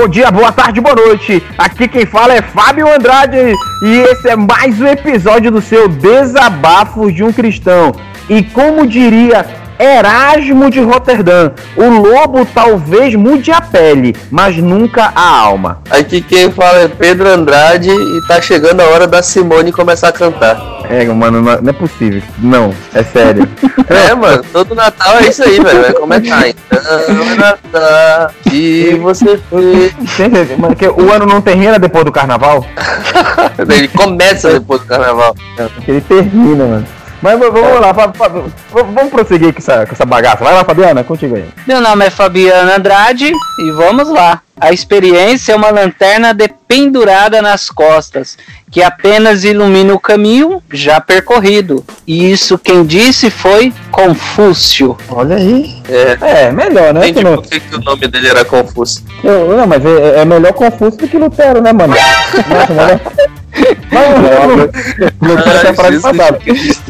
Bom dia, boa tarde, boa noite. Aqui quem fala é Fábio Andrade e esse é mais um episódio do seu Desabafos de um Cristão. E como diria Erasmo de Roterdã, o lobo talvez mude a pele, mas nunca a alma. Aqui quem fala é Pedro Andrade e tá chegando a hora da Simone começar a cantar. É, mano, não é possível. Não, é sério. é, mano, todo Natal é isso aí, velho. Vai começar. Então, Natal e você foi. Mano, que o ano não termina depois do carnaval? ele começa depois do carnaval. Ele termina, mano. Mas vamos lá, vamos prosseguir com essa, com essa bagaça. Vai lá, Fabiana, contigo aí. Meu nome é Fabiana Andrade e vamos lá. A experiência é uma lanterna dependurada nas costas, que apenas ilumina o caminho já percorrido. E isso quem disse foi Confúcio. Olha aí. É, é melhor, né? Entendi por que, que o nome dele era Confúcio. Eu, não, mas é, é melhor Confúcio do que Lutero, né, mano? Nossa, melhor...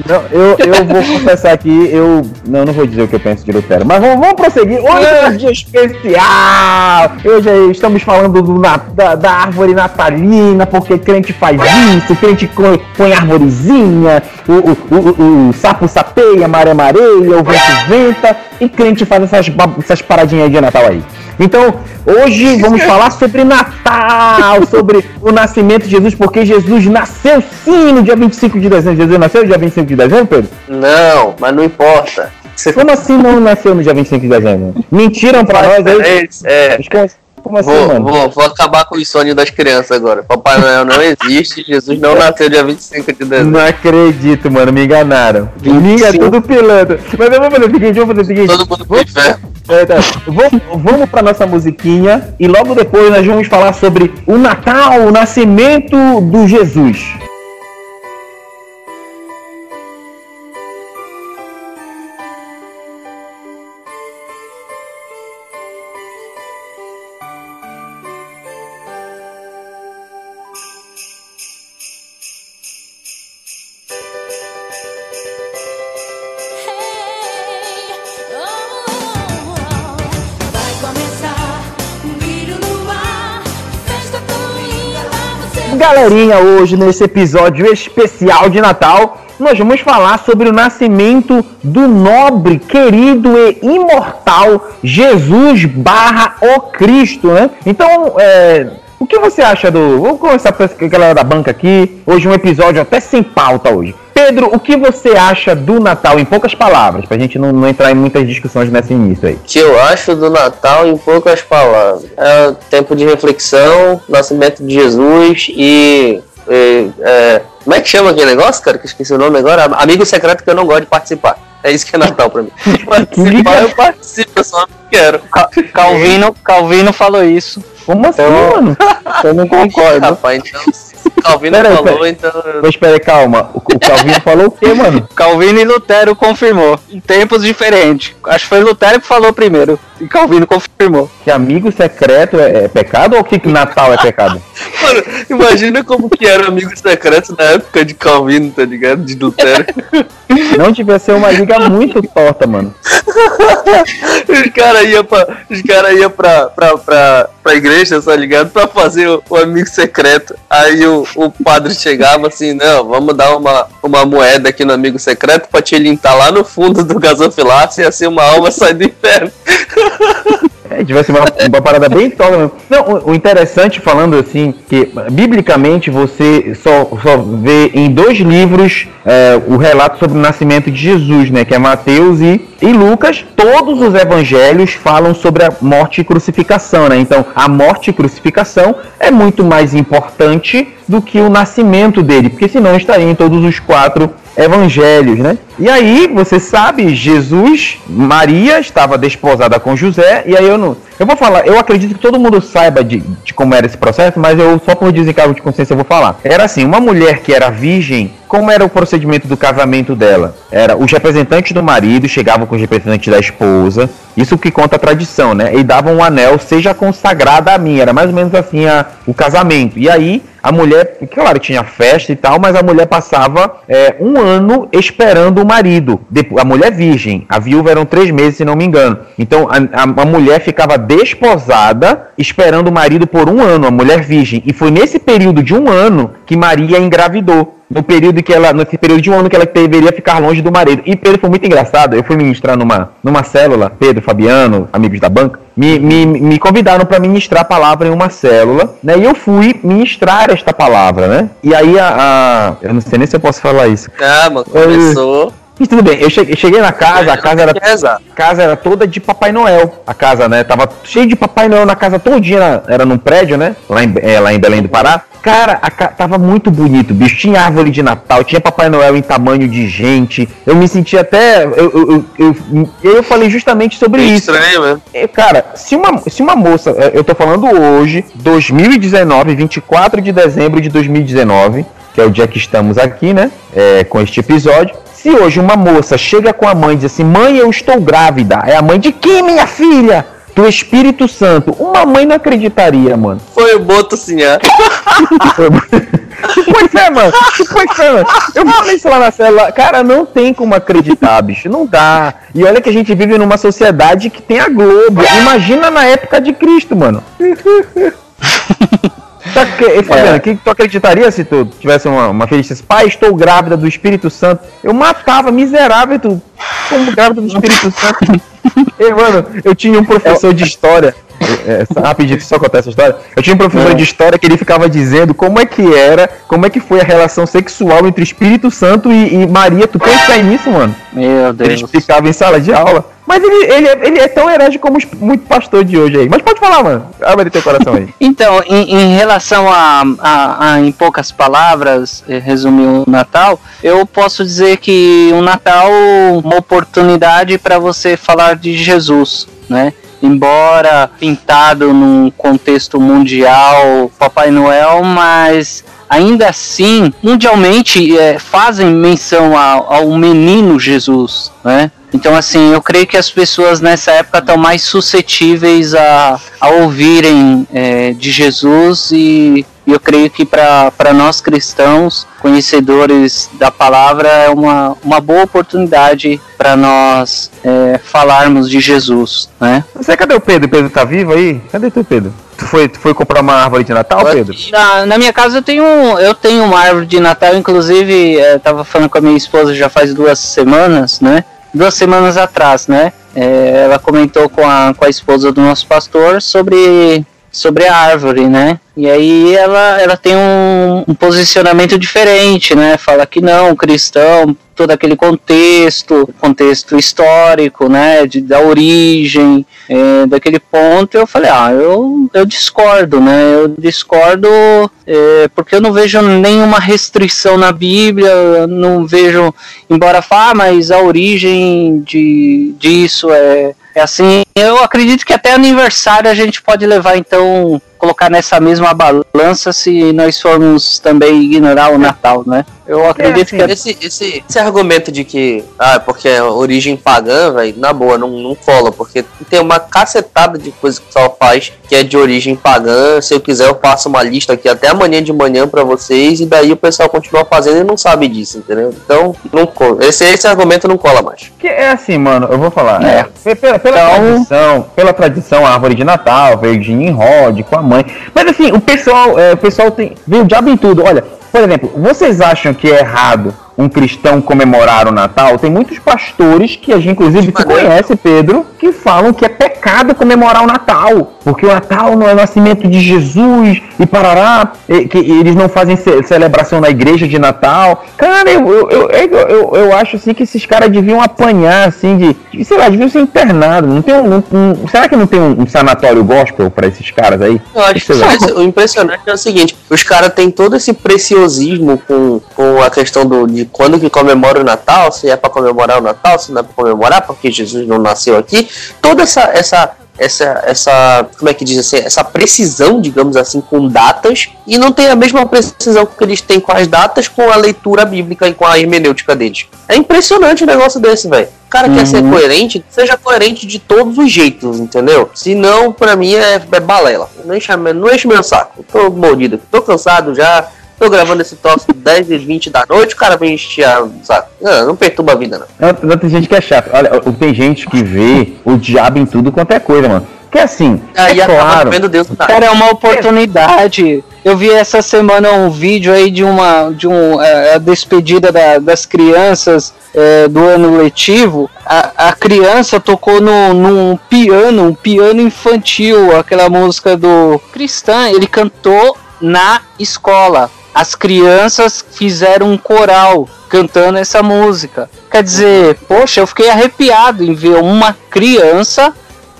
Não, eu, eu vou confessar aqui, eu não, não vou dizer o que eu penso de Lutero, mas vamos, vamos prosseguir. Hoje é um dia especial. Hoje estamos falando do, da, da árvore natalina, porque crente faz isso, crente põe, põe arvorezinha, o, o, o, o sapo sapeia, maré mareia, o vento venta, e crente faz essas, essas paradinhas de Natal aí. Então, hoje vamos falar sobre Natal, sobre o nascimento de Jesus, porque Jesus nasceu sim no dia 25 de dezembro. Jesus nasceu no dia 25 de dezembro, Pedro? Não, mas não importa. Como assim não nasceu no dia 25 de dezembro? Mentiram pra nós aí? É. Como assim, vou? Vou, vou acabar com o sonho das crianças agora. Papai Noel não existe, Jesus não nasceu dia 25 de dezembro. Não acredito, mano, me enganaram. Me é tudo pilantra. Mas eu vou fazer o seguinte, vamos fazer o seguinte. Todo mundo inferno. É, tá. vamos, vamos para nossa musiquinha e logo depois nós vamos falar sobre o Natal, o nascimento do Jesus. Galerinha, hoje nesse episódio especial de Natal, nós vamos falar sobre o nascimento do nobre, querido e imortal Jesus barra o Cristo, né? Então, é, o que você acha do... Vamos começar com a galera da banca aqui, hoje um episódio até sem pauta hoje. Pedro, o que você acha do Natal, em poucas palavras, pra gente não, não entrar em muitas discussões nesse início aí? O que eu acho do Natal, em poucas palavras? É tempo de reflexão, nascimento de Jesus e. e é, como é que chama aquele negócio, cara? Que eu esqueci o nome agora. Amigo secreto que eu não gosto de participar. É isso que é Natal pra mim. Participar, eu participo, eu só não quero. Calvino, Calvino falou isso. Como assim, então, mano? Eu não concordo. Rapaz, então Calvino pera, falou, pera. então. Mas espera aí, calma. O, Calvino falou o quê, mano? Calvino e Lutero confirmou. Em tempos diferentes. Acho que foi Lutero que falou primeiro. E Calvino confirmou. Que amigo secreto é, é pecado ou que Natal é pecado? Mano, imagina como que era amigo secreto na época de Calvino, tá ligado? De Lutero. Não tivesse ser uma liga muito torta, mano. Os caras iam pra, os cara ia pra, pra, pra, pra igreja, tá ligado? Pra fazer o, o amigo secreto. Aí o, o padre chegava assim, não, vamos dar uma, uma moeda aqui no amigo secreto pra te lintar lá no fundo do gasofilácio e assim uma alma sai do inferno. É, tivesse uma, uma parada bem tola mesmo. Não, o, o, interessante falando assim, que biblicamente você só, só vê em dois livros é, o relato sobre o nascimento de Jesus, né? Que é Mateus e, e Lucas. Todos os evangelhos falam sobre a morte e crucificação, né? Então, a morte e crucificação é muito mais importante do que o nascimento dele, porque senão estaria em todos os quatro evangelhos, né? E aí, você sabe, Jesus, Maria estava desposada com José, e aí eu não. Eu vou falar, eu acredito que todo mundo saiba de, de como era esse processo, mas eu só por desencargo de consciência eu vou falar. Era assim, uma mulher que era virgem, como era o procedimento do casamento dela? Era os representantes do marido chegavam com os representantes da esposa, isso que conta a tradição, né? E davam um anel, seja consagrada a mim, era mais ou menos assim a, o casamento. E aí a mulher, claro, tinha festa e tal, mas a mulher passava é, um ano esperando o marido. A mulher virgem, a viúva eram três meses, se não me engano. Então a, a, a mulher ficava desposada esperando o marido por um ano, a mulher virgem. E foi nesse período de um ano que Maria engravidou no período que ela, nesse período de um ano que ela deveria ficar longe do marido. E Pedro foi muito engraçado. Eu fui ministrar numa, numa célula, Pedro, Fabiano, amigos da banca, me, me, me convidaram para ministrar a palavra em uma célula, né? E eu fui ministrar esta palavra, né? E aí a, a eu não sei nem se eu posso falar isso. Calma, começou. E tudo bem, eu cheguei, cheguei na casa, a casa era, casa era toda de Papai Noel. A casa, né? Tava cheio de Papai Noel na casa todinha, era num prédio, né? Lá em, é, lá em Belém do Pará. Cara, a, tava muito bonito, bicho. Tinha árvore de Natal, tinha Papai Noel em tamanho de gente. Eu me senti até. Eu, eu, eu, eu, eu falei justamente sobre é isso. Estranho, né? Cara, se uma, se uma moça. É, eu tô falando hoje, 2019, 24 de dezembro de 2019, que é o dia que estamos aqui, né? É, com este episódio. Se hoje uma moça chega com a mãe e diz assim: Mãe, eu estou grávida. É a mãe de quem, minha filha? Do Espírito Santo. Uma mãe não acreditaria, mano. Foi o Boto, senhor. pois é, mano. Pois é, mano. Eu falei isso lá na célula. Cara, não tem como acreditar, bicho. Não dá. E olha que a gente vive numa sociedade que tem a Globo. Imagina na época de Cristo, mano. Tá, que, Fabiano, é. que tu acreditaria se tu tivesse uma, uma filha e dissesse, pai, estou grávida do Espírito Santo? Eu matava, miserável, tu, como grávida do Espírito Santo. Ei, mano, eu tinha um professor de história é, é rapidinho, só contar essa história. Eu tinha um professor é. de história que ele ficava dizendo como é que era, como é que foi a relação sexual entre Espírito Santo e, e Maria. Tu pensa nisso, mano? Meu Deus. Ele explicava em sala de aula. Mas ele, ele, ele é tão herege como muito pastor de hoje aí. Mas pode falar, mano. Abre teu coração aí. então, em, em relação a, a, a, em poucas palavras, eh, resumir o Natal, eu posso dizer que o Natal é uma oportunidade para você falar de Jesus, né? embora pintado num contexto mundial, Papai Noel, mas ainda assim, mundialmente é, fazem menção ao, ao menino Jesus, né? Então, assim, eu creio que as pessoas nessa época estão mais suscetíveis a, a ouvirem é, de Jesus e eu creio que para nós cristãos, conhecedores da palavra, é uma, uma boa oportunidade para nós é, falarmos de Jesus, né? Você cadê o Pedro? O Pedro tá vivo aí? Cadê tu, Pedro? Tu foi, tu foi comprar uma árvore de Natal, Pedro? Na, na minha casa eu tenho, eu tenho uma árvore de Natal, inclusive, é, tava falando com a minha esposa já faz duas semanas, né? Duas semanas atrás, né? É, ela comentou com a, com a esposa do nosso pastor sobre, sobre a árvore, né? E aí ela, ela tem um, um posicionamento diferente, né? Fala que não, cristão, todo aquele contexto, contexto histórico, né? De, da origem, é, daquele ponto, eu falei, ah, eu, eu discordo, né? Eu discordo é, porque eu não vejo nenhuma restrição na Bíblia, não vejo, embora fale, ah, mas a origem de, disso é, é assim. Eu acredito que até aniversário a gente pode levar, então, colocar nessa mesma balança se nós formos também ignorar o Natal, né? Eu acredito é, assim, que. Esse, esse, esse argumento de que, ah, porque é origem pagã, velho, na boa, não, não cola, porque tem uma cacetada de coisas que o pessoal faz que é de origem pagã. Se eu quiser, eu faço uma lista aqui até amanhã de manhã para vocês, e daí o pessoal continua fazendo e não sabe disso, entendeu? Então, não cola. Esse, esse argumento não cola mais. Que é assim, mano, eu vou falar. É. é pela, pela então... tradição, pela tradição, a árvore de Natal, verdinho em rod, com a mãe. Mas assim, o pessoal, é, o pessoal tem. Vem o diabo em tudo. Olha, por exemplo, vocês acham que é errado um cristão comemorar o Natal? Tem muitos pastores que a gente, inclusive, tu conhece, Pedro, que falam que é pecado comemorar o Natal, porque o Natal não é o nascimento de Jesus e parará, e, que eles não fazem ce celebração na igreja de Natal. Cara, eu, eu, eu, eu, eu acho assim que esses caras deviam apanhar, assim, de, de sei lá, deviam ser internados. Não tem um, um, será que não tem um, um sanatório gospel para esses caras aí? Eu acho que o impressionante é o seguinte: os caras têm todo esse preciosismo com, com a questão do, de quando que comemora o Natal, se é para comemorar o Natal, se não é para comemorar, porque Jesus não nasceu aqui. Toda essa, essa essa, essa, como é que diz assim, essa precisão, digamos assim, com datas, e não tem a mesma precisão que eles têm com as datas, com a leitura bíblica e com a hermenêutica deles. É impressionante um negócio desse, velho. O cara uhum. quer ser uhum. coerente, seja coerente de todos os jeitos, entendeu? Se não, pra mim é, é balela. Não enche, não enche meu saco. Tô mordido, tô cansado já Tô gravando esse tóxico 10 e 20 da noite, o cara vem encher sabe? Não, não perturba a vida, não. não. Não, tem gente que é chato. Olha, tem gente que vê o diabo em tudo quanto é coisa, mano. Que assim, Aí é claro. Vendo Deus, tá. Cara, é uma oportunidade. Eu vi essa semana um vídeo aí de uma de um, é, a despedida da, das crianças é, do ano letivo. A, a criança tocou no, num piano, um piano infantil, aquela música do Cristã. Ele cantou na escola as crianças fizeram um coral cantando essa música. Quer dizer, poxa, eu fiquei arrepiado em ver uma criança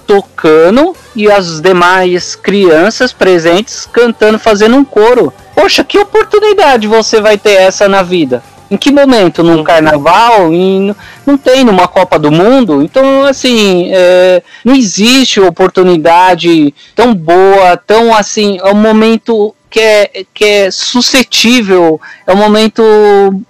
tocando e as demais crianças presentes cantando, fazendo um coro. Poxa, que oportunidade você vai ter essa na vida? Em que momento? Num carnaval? Em, não tem numa Copa do Mundo? Então, assim, é, não existe oportunidade tão boa, tão assim, é um momento que é, que é suscetível, é um momento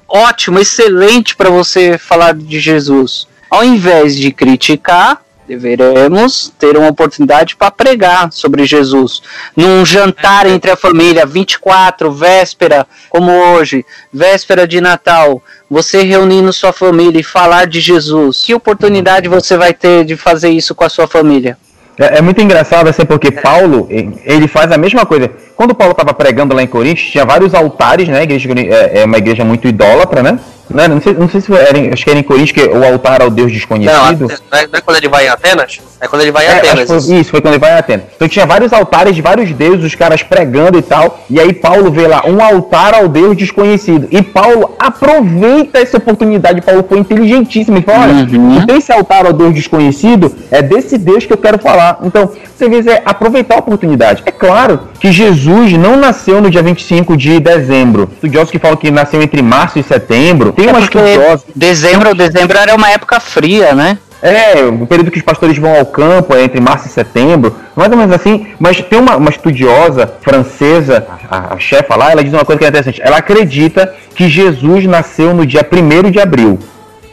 ótimo, excelente para você falar de Jesus. Ao invés de criticar, deveremos ter uma oportunidade para pregar sobre Jesus. Num jantar entre a família, 24, véspera, como hoje, véspera de Natal, você reunindo sua família e falar de Jesus. Que oportunidade você vai ter de fazer isso com a sua família? É, é, muito engraçado, assim, porque Paulo, ele faz a mesma coisa. Quando Paulo estava pregando lá em Coríntios, tinha vários altares, né? Igreja é, é uma igreja muito idólatra, né? Não, não, sei, não sei se era, acho que era em Coríntios que o altar ao Deus desconhecido. Não, é, não é quando ele vai em Atenas? É quando ele vai em é, Atenas. Foi, isso. isso, foi quando ele vai em Atenas. Então tinha vários altares de vários deuses, os caras pregando e tal. E aí Paulo vê lá um altar ao Deus desconhecido. E Paulo aproveita essa oportunidade. Paulo foi inteligentíssimo. Ele fala: olha, uhum. tem esse altar ao Deus desconhecido, é desse Deus que eu quero falar. Então, você vê é aproveitar a oportunidade. É claro que Jesus não nasceu no dia 25 de dezembro. Estudiosos que falam que nasceu entre março e setembro tem uma estudiosa. Dezembro, dezembro era uma época fria, né? É, o período que os pastores vão ao campo é entre março e setembro, mais ou menos assim. Mas tem uma, uma estudiosa francesa, a, a chefa lá, ela diz uma coisa que é interessante. Ela acredita que Jesus nasceu no dia 1 de abril.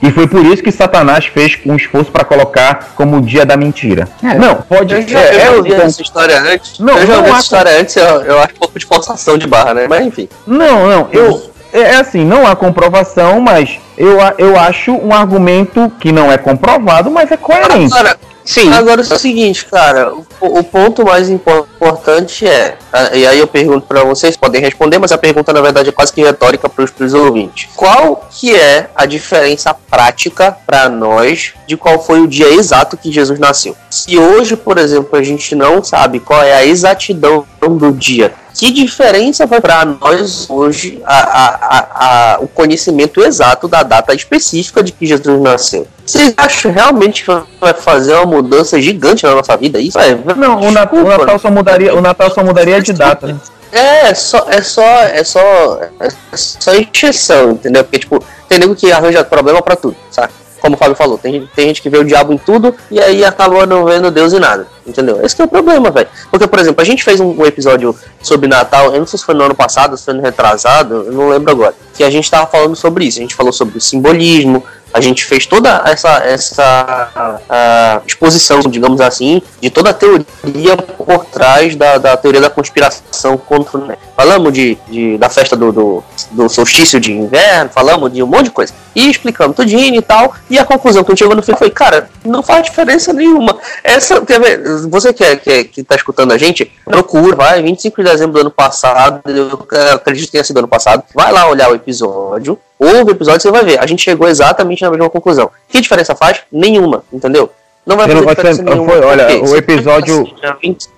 E foi por isso que Satanás fez um esforço para colocar como o dia da mentira. É. Não, pode. Eu já, é, eu já essa história antes. Não, eu já ouvi essa história antes, eu, eu acho um pouco de forçação de barra, né? Mas enfim. Não, não, eu é, é assim, não há comprovação, mas eu, eu acho um argumento que não é comprovado, mas é coerente. Agora, Sim. Agora é o seguinte, cara, o, o ponto mais importante é, e aí eu pergunto para vocês, podem responder, mas a pergunta na verdade é quase que retórica para os ouvintes. Qual que é a diferença prática para nós de qual foi o dia exato que Jesus nasceu? Se hoje, por exemplo, a gente não sabe qual é a exatidão do dia que diferença vai para nós hoje a, a, a, o conhecimento exato da data específica de que Jesus nasceu? Vocês acham realmente que vai fazer uma mudança gigante na nossa vida? Isso é, não, o, Natal, o Natal só mudaria, o Natal só mudaria de data. Né? É, só, é só, é só, é só encheção, entendeu? Porque tipo, tem nego que arranja problema para tudo, sabe? como o Fábio falou, tem, tem gente que vê o diabo em tudo e aí acaba não vendo Deus em nada. Entendeu? Esse é o problema, velho. Porque, por exemplo, a gente fez um, episódio sobre Natal, eu não sei se foi no ano passado, se foi no retrasado, eu não lembro agora. Que a gente tava falando sobre isso. A gente falou sobre o simbolismo, a gente fez toda essa, essa uh, exposição, digamos assim, de toda a teoria por trás da, da teoria da conspiração contra. Né? Falamos de, de, da festa do, do, do, solstício de inverno, falamos de um monte de coisa. E explicamos tudinho e tal. E a conclusão que a gente chegou no fim foi: cara, não faz diferença nenhuma. Essa, quer ver, você que, é, que, é, que tá escutando a gente, procura, vai, 25 de dezembro do ano passado, eu acredito que tenha sido ano passado, vai lá olhar o episódio ouve o episódio você vai ver. A gente chegou exatamente na mesma conclusão. Que diferença faz? Nenhuma, entendeu? Não vai fazer diferença nenhuma. Foi, olha, o episódio,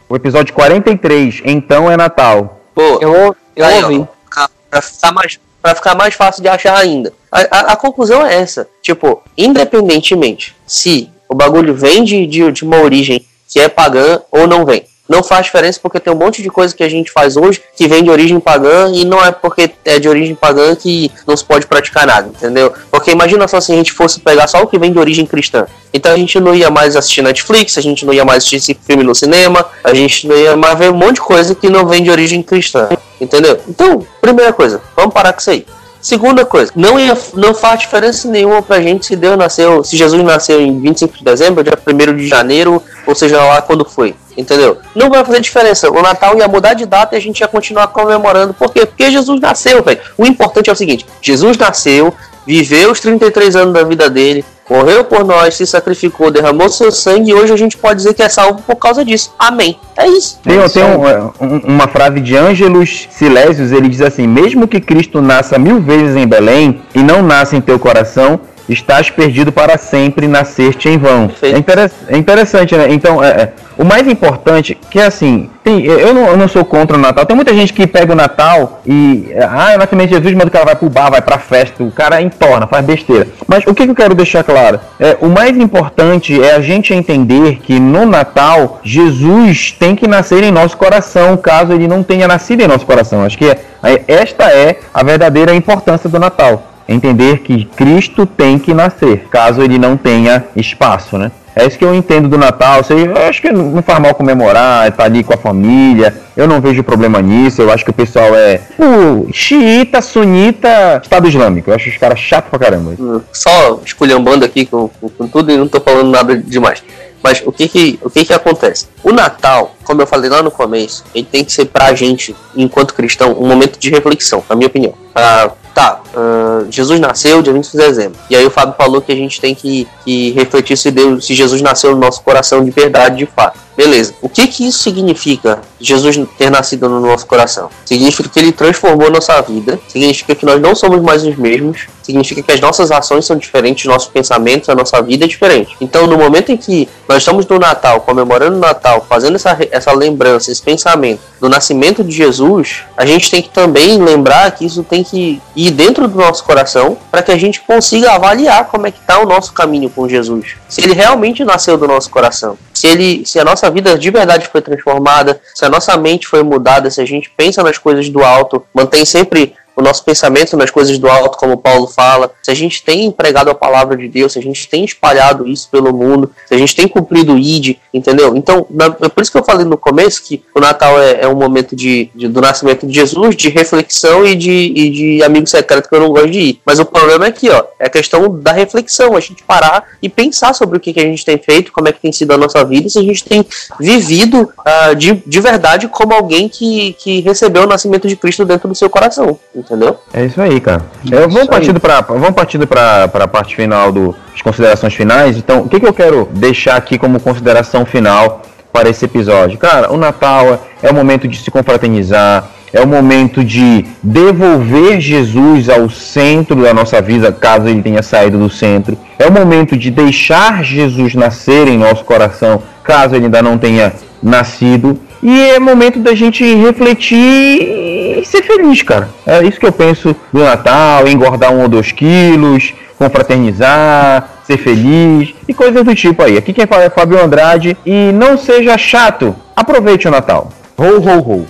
o episódio 43, então é Natal. Pô, eu, eu aí, ouvi. Ó, pra, ficar mais, pra ficar mais fácil de achar ainda. A, a, a, conclusão é essa. Tipo, independentemente se o bagulho vem de, de, de uma origem que é pagã ou não vem. Não faz diferença porque tem um monte de coisa que a gente faz hoje que vem de origem pagã e não é porque é de origem pagã que não se pode praticar nada, entendeu? Porque imagina só se a gente fosse pegar só o que vem de origem cristã. Então a gente não ia mais assistir Netflix, a gente não ia mais assistir filme no cinema, a gente não ia mais ver um monte de coisa que não vem de origem cristã, entendeu? Então, primeira coisa, vamos parar com isso aí. Segunda coisa, não, ia, não faz diferença nenhuma pra gente se Deus nasceu, se Jesus nasceu em 25 de dezembro, dia 1 de janeiro, ou seja lá quando foi, entendeu? Não vai fazer diferença. O Natal ia mudar de data e a gente ia continuar comemorando. Por quê? Porque Jesus nasceu, velho. O importante é o seguinte: Jesus nasceu, viveu os 33 anos da vida dele, morreu por nós, se sacrificou, derramou seu sangue e hoje a gente pode dizer que é salvo por causa disso. Amém. É isso. Tem, é tem um, um, uma frase de Ângelos Silésios, ele diz assim: Mesmo que Cristo nasça mil vezes em Belém e não nasça em teu coração, estás perdido para sempre, nasceste em vão. É, interess é, interessante, né? Então, é, é, o mais importante, que é assim, tem, eu, não, eu, não, sou contra o Natal. Tem muita gente que pega o Natal e, ah, é o nascimento de Jesus, mas o cara vai pro bar, vai pra festa, o cara entorna, faz besteira. Mas o que, que eu quero deixar claro? É, o mais importante é a gente entender que no Natal, Jesus tem que nascer em nosso coração, caso ele não tenha nascido em nosso coração. Acho que é, esta é a verdadeira importância do Natal entender que Cristo tem que nascer, caso ele não tenha espaço, né? É isso que eu entendo do Natal. Eu acho que não faz mal comemorar, estar tá ali com a família. Eu não vejo problema nisso. Eu acho que o pessoal é uh, xiita, sunita, Estado Islâmico. Eu acho os caras chatos pra caramba. Hum, só esculhambando aqui com, com tudo e não tô falando nada demais. Mas o que que, o que que acontece? O Natal, como eu falei lá no começo, ele tem que ser pra gente, enquanto cristão, um momento de reflexão, na minha opinião. Ah, tá, uh, Jesus nasceu dia 20 de dezembro. E aí o Fábio falou que a gente tem que, que refletir se, Deus, se Jesus nasceu no nosso coração de verdade, de fato. Beleza. O que que isso significa, Jesus ter nascido no nosso coração? Significa que ele transformou nossa vida, significa que nós não somos mais os mesmos, significa que as nossas ações são diferentes, nossos pensamentos, a nossa vida é diferente. Então, no momento em que nós estamos no Natal, comemorando o Natal, fazendo essa, essa lembrança, esse pensamento do nascimento de Jesus, a gente tem que também lembrar que isso tem que ir dentro do nosso coração para que a gente consiga avaliar como é que está o nosso caminho com Jesus. Se ele realmente nasceu do nosso coração, se ele, se a nossa vida de verdade foi transformada, se a nossa mente foi mudada, se a gente pensa nas coisas do alto, mantém sempre o nosso pensamento nas coisas do alto, como Paulo fala, se a gente tem empregado a palavra de Deus, se a gente tem espalhado isso pelo mundo, se a gente tem cumprido o ID, entendeu? Então, na, é por isso que eu falei no começo que o Natal é, é um momento de, de, do nascimento de Jesus, de reflexão e de, e de amigo secreto que eu não gosto de ir. Mas o problema é aqui, ó, é a questão da reflexão, a gente parar e pensar sobre o que, que a gente tem feito, como é que tem sido a nossa vida, se a gente tem vivido uh, de, de verdade como alguém que, que recebeu o nascimento de Cristo dentro do seu coração entendeu? É isso aí, cara. Eu, vamos, partindo pra, vamos partindo para a parte final do, das considerações finais. Então, o que, que eu quero deixar aqui como consideração final para esse episódio? Cara, o Natal é o momento de se confraternizar, é o momento de devolver Jesus ao centro da nossa vida, caso ele tenha saído do centro. É o momento de deixar Jesus nascer em nosso coração, caso ele ainda não tenha nascido. E é momento da gente refletir e ser feliz, cara. É isso que eu penso do Natal, engordar um ou dois quilos, confraternizar, ser feliz e coisas do tipo aí. Aqui quem fala é Fábio Andrade e não seja chato. Aproveite o Natal. Ho, ho, ho.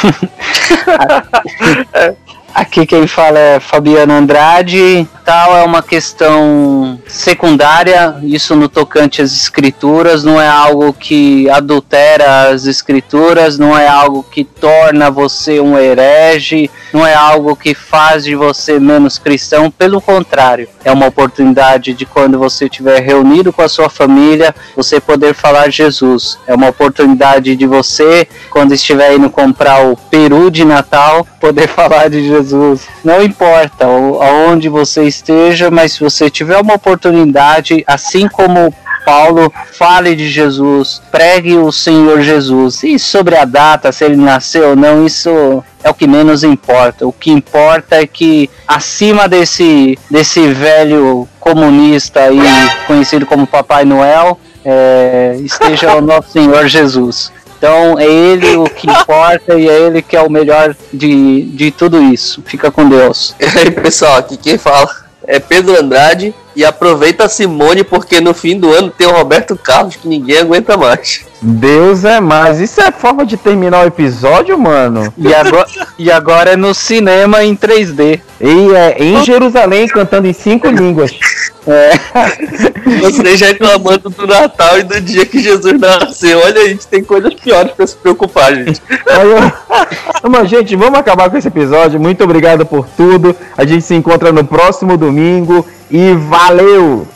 Aqui quem fala é Fabiano Andrade. Tal é uma questão secundária, isso no tocante às escrituras, não é algo que adultera as escrituras, não é algo que torna você um herege, não é algo que faz de você menos cristão, pelo contrário, é uma oportunidade de quando você estiver reunido com a sua família, você poder falar Jesus. É uma oportunidade de você, quando estiver indo comprar o peru de Natal, poder falar de Jesus Jesus. Não importa aonde você esteja, mas se você tiver uma oportunidade, assim como Paulo, fale de Jesus, pregue o Senhor Jesus. E sobre a data, se ele nasceu ou não, isso é o que menos importa. O que importa é que acima desse, desse velho comunista aí, conhecido como Papai Noel, é, esteja o nosso Senhor Jesus. Então é ele o que importa e é ele que é o melhor de, de tudo isso. Fica com Deus. E aí, pessoal, aqui quem fala é Pedro Andrade. E aproveita a Simone, porque no fim do ano tem o Roberto Carlos que ninguém aguenta mais. Deus é mais. Isso é forma de terminar o episódio, mano? E agora, e agora é no cinema em 3D. E é em Jerusalém, cantando em cinco línguas. É. Vocês já reclamando do Natal e do dia que Jesus nasceu. Olha, a gente tem coisas piores pra se preocupar, gente. Eu... Mas, gente, vamos acabar com esse episódio. Muito obrigado por tudo. A gente se encontra no próximo domingo e valeu!